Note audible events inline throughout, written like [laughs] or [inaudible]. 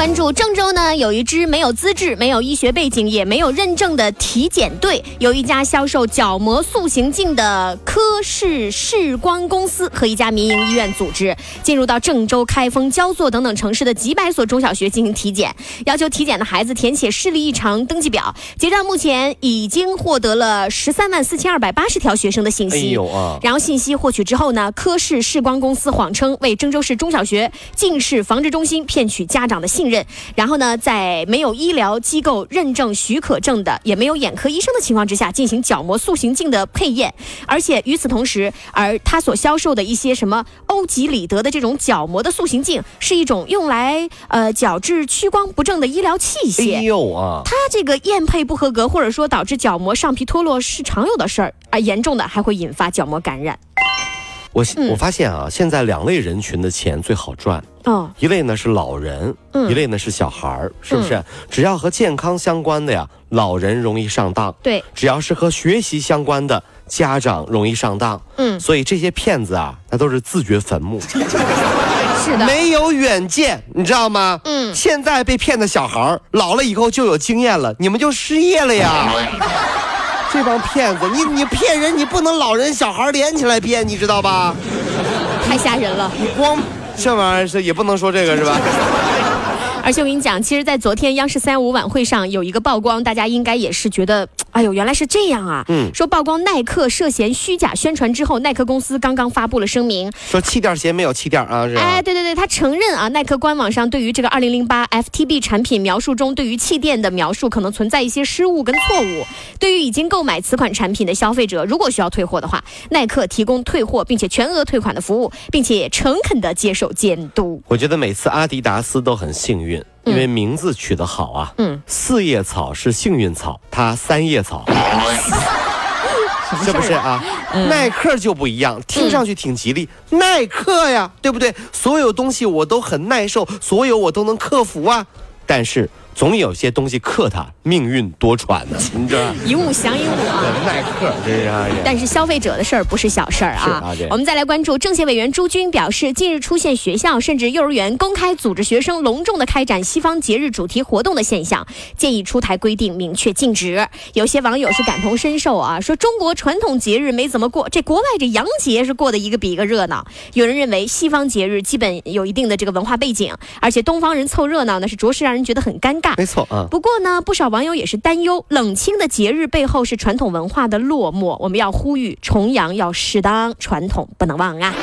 关注郑州呢，有一支没有资质、没有医学背景、也没有认证的体检队，有一家销售角膜塑形镜的科氏视光公司和一家民营医院组织，进入到郑州、开封、焦作等等城市的几百所中小学进行体检，要求体检的孩子填写视力异常登记表。截至目前，已经获得了十三万四千二百八十条学生的信息。哎呦啊！然后信息获取之后呢，科氏视光公司谎称为郑州市中小学近视防治中心，骗取家长的信。认，然后呢，在没有医疗机构认证许可证的，也没有眼科医生的情况之下，进行角膜塑形镜的配验，而且与此同时，而他所销售的一些什么欧几里德的这种角膜的塑形镜，是一种用来呃矫治屈光不正的医疗器械。哎呦啊！它这个验配不合格，或者说导致角膜上皮脱落是常有的事儿，而严重的还会引发角膜感染。我我发现啊，现在两类人群的钱最好赚。哦，一类呢是老人，一类呢是小孩儿，是不是？只要和健康相关的呀，老人容易上当。对，只要是和学习相关的，家长容易上当。嗯，所以这些骗子啊，那都是自掘坟墓。[laughs] 是的，没有远见，你知道吗？嗯，现在被骗的小孩儿，老了以后就有经验了，你们就失业了呀。这帮骗子，你你骗人，你不能老人小孩连起来骗，你知道吧？太吓人了！你光这玩意儿是也不能说这个是吧？而且我跟你讲，其实，在昨天央视三五晚会上有一个曝光，大家应该也是觉得。哎呦，原来是这样啊！嗯，说曝光耐克涉嫌虚假宣传之后，耐克公司刚刚发布了声明，说气垫鞋没有气垫啊，是哎，对对对，他承认啊，耐克官网上对于这个二零零八 FTB 产品描述中对于气垫的描述可能存在一些失误跟错误。对于已经购买此款产品的消费者，如果需要退货的话，耐克提供退货并且全额退款的服务，并且诚恳的接受监督。我觉得每次阿迪达斯都很幸运。因为名字取得好啊，嗯，四叶草是幸运草，它三叶草，是不是啊？耐克就不一样，听上去挺吉利，耐克呀，对不对？所有东西我都很耐受，所有我都能克服啊，但是。总有些东西克他，命运多舛呢，你这一物降一物啊，耐克真是。但是消费者的事儿不是小事儿啊。我们再来关注政协委员朱军表示，近日出现学校甚至幼儿园公开组织学生隆重的开展西方节日主题活动的现象，建议出台规定，明确禁止。有些网友是感同身受啊，说中国传统节日没怎么过，这国外这洋节是过得一个比一个热闹。有人认为西方节日基本有一定的这个文化背景，而且东方人凑热闹呢是着实让人觉得很尴尬。没错啊，不过呢，不少网友也是担忧，冷清的节日背后是传统文化的落寞。我们要呼吁重阳要适当，传统不能忘啊。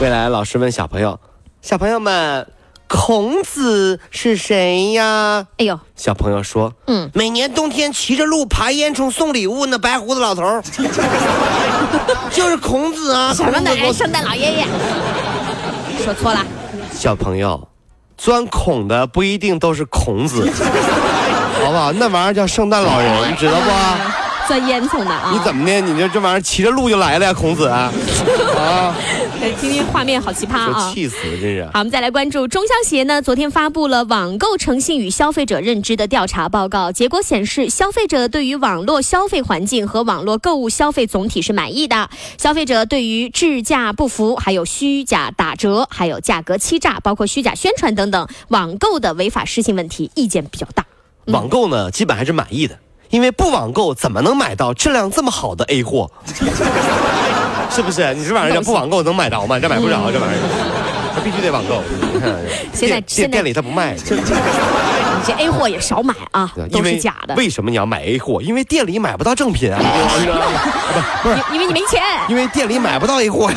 未来老师问小朋友，小朋友们，孔子是谁呀？哎呦，小朋友说，嗯，每年冬天骑着鹿爬烟囱送礼物那白胡子老头儿，[laughs] 就是孔子啊。什么的，圣诞老爷爷，说错了，小朋友。钻孔的不一定都是孔子，[laughs] 好不好？那玩意儿叫圣诞老人，你知道不？[laughs] 钻烟囱的啊？你怎么的？你这这玩意儿骑着鹿就来了呀，孔子啊？[laughs] [laughs] 听听画面好奇葩啊！气死了，真是。好，我们再来关注中消协呢，昨天发布了网购诚信与消费者认知的调查报告，结果显示，消费者对于网络消费环境和网络购物消费总体是满意的。消费者对于质价不符、还有虚假打折、还有价格欺诈、包括虚假宣传等等网购的违法失信问题，意见比较大。网购呢，基本还是满意的，因为不网购怎么能买到质量这么好的 A 货？[laughs] 是不是？你这玩意儿不网购能买着吗？这买不着这玩意儿，他必须得网购。[laughs] 现在店店里他不卖，你 [laughs] 这 A 货也少买啊，都是假的。为什么你要买 A 货？因为店里买不到正品啊。不是，因为你没钱。因为店里买不到 A 货呀。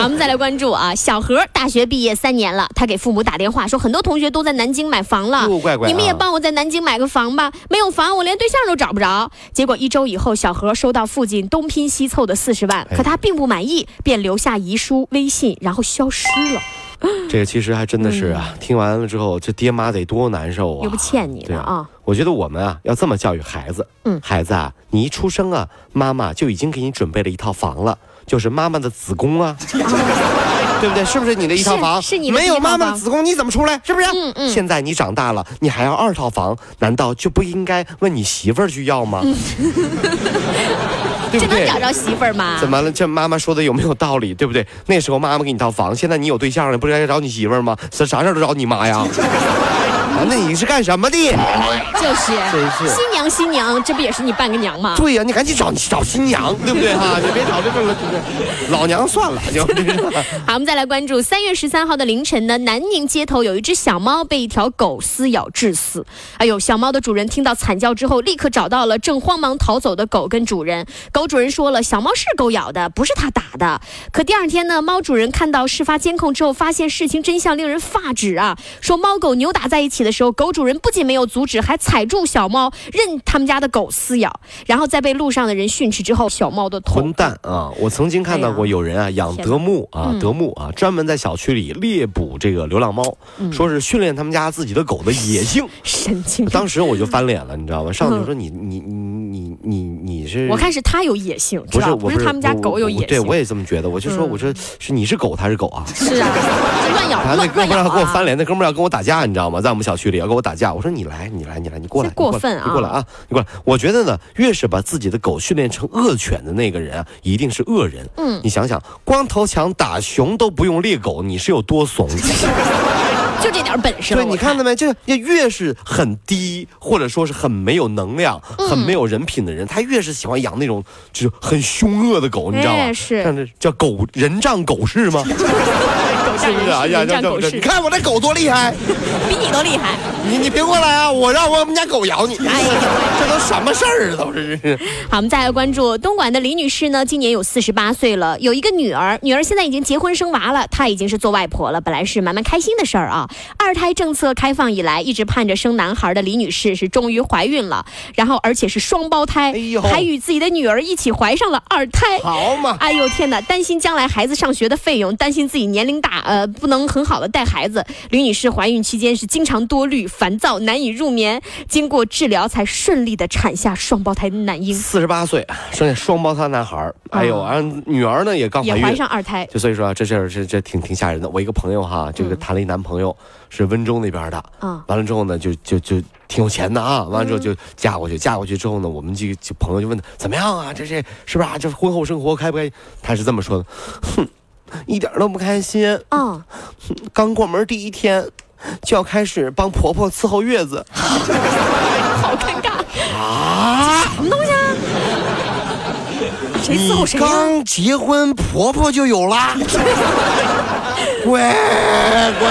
好，我们再来关注啊，小何大学毕业三年了，他给父母打电话说，很多同学都在南京买房了，你们也帮我在南京买个房吧。没有房，我连对象都找不着。结果一周以后，小何收到父亲东拼西凑的四十万，可他并不满意，便留下遗书、微信，然后消失了。[laughs] 这个其实还真的是啊，听完了之后，这爹妈得多难受啊！又不欠你的啊。我觉得我们啊要这么教育孩子，嗯，孩子啊，你一出生啊，妈妈就已经给你准备了一套房了。就是妈妈的子宫啊，对不对？是不是你的一套房？是你没有妈妈的子宫，你怎么出来？是不是？嗯嗯。现在你长大了，你还要二套房，难道就不应该问你媳妇儿去要吗？[laughs] 对不对？找着媳妇儿吗？怎么了？这妈妈说的有没有道理？对不对？那时候妈妈给你套房，现在你有对象了，不是该找你媳妇儿吗？啥啥事都找你妈呀？那你是干什么的？就是，真是新娘新娘，这不也是你半个娘吗？对呀，你赶紧找找新娘，对不对哈？[laughs] 你别找这个老娘算了就。[laughs] 好，我们再来关注三月十三号的凌晨呢，南宁街头有一只小猫被一条狗撕咬致死。哎呦，小猫的主人听到惨叫之后，立刻找到了正慌忙逃走的狗跟主人。狗主人说了，小猫是狗咬的，不是他打的。可第二天呢，猫主人看到事发监控之后，发现事情真相令人发指啊！说猫狗扭打在一起的。时候，狗主人不仅没有阻止，还踩住小猫，任他们家的狗撕咬，然后在被路上的人训斥之后，小猫的头混蛋啊！我曾经看到过有人啊养德牧啊，德牧啊，专门在小区里猎捕这个流浪猫，说是训练他们家自己的狗的野性。神经！当时我就翻脸了，你知道吗？上去说你你你是？我看是他有野性，不是不是他们家狗有野性。对，我也这么觉得。我就说，我说是你是狗，他是狗啊？是啊，[laughs] 乱咬那哥们儿要跟我翻脸，那哥们儿要跟我打架，你知道吗？在我们小区。里要跟我打架，我说你来，你来，你来，你过来，过分啊！你过来啊！你过来。我觉得呢，越是把自己的狗训练成恶犬的那个人啊，一定是恶人。嗯，你想想，光头强打熊都不用猎狗，你是有多怂？[laughs] 就这点本事。对，你看到没？就越是很低，或者说是很没有能量、很没有人品的人，他越是喜欢养那种就是很凶恶的狗，你知道吗？是，像这叫狗人仗狗势吗？[laughs] 是不是？哎呀，这这，你看我这狗多厉害，比你都厉害。你你别过来啊！我让我们家狗咬你。哎呀，这都什么事儿啊？都是。好，我们再来关注东莞的李女士呢，今年有四十八岁了，有一个女儿，女儿现在已经结婚生娃了，她已经是做外婆了。本来是蛮蛮开心的事儿啊。二胎政策开放以来，一直盼着生男孩的李女士是终于怀孕了，然后而且是双胞胎，哎还与自己的女儿一起怀上了二胎。好嘛！哎呦天哪，担心将来孩子上学的费用，担心自己年龄大。呃，不能很好的带孩子。吕女士怀孕期间是经常多虑、烦躁、难以入眠，经过治疗才顺利的产下双胞胎男婴。四十八岁生下双胞胎男孩，哎呦，完女儿呢也刚也怀上二胎，就所以说啊这事儿这这挺挺吓人的。我一个朋友哈，这个谈了一男朋友是温州那边的，嗯，完了之后呢就就就挺有钱的啊，完了之后就嫁过去，嫁过去之后呢，我们这个朋友就问他怎么样啊？这这是不是啊？这婚后生活开不开心？他是这么说的，哼。一点都不开心嗯！[laughs] 刚过门第一天，就要开始帮婆婆伺候月子，[laughs] 好尴尬啊！什么东西啊？谁伺候谁？刚结婚，婆婆就有了。乖 [laughs] 乖，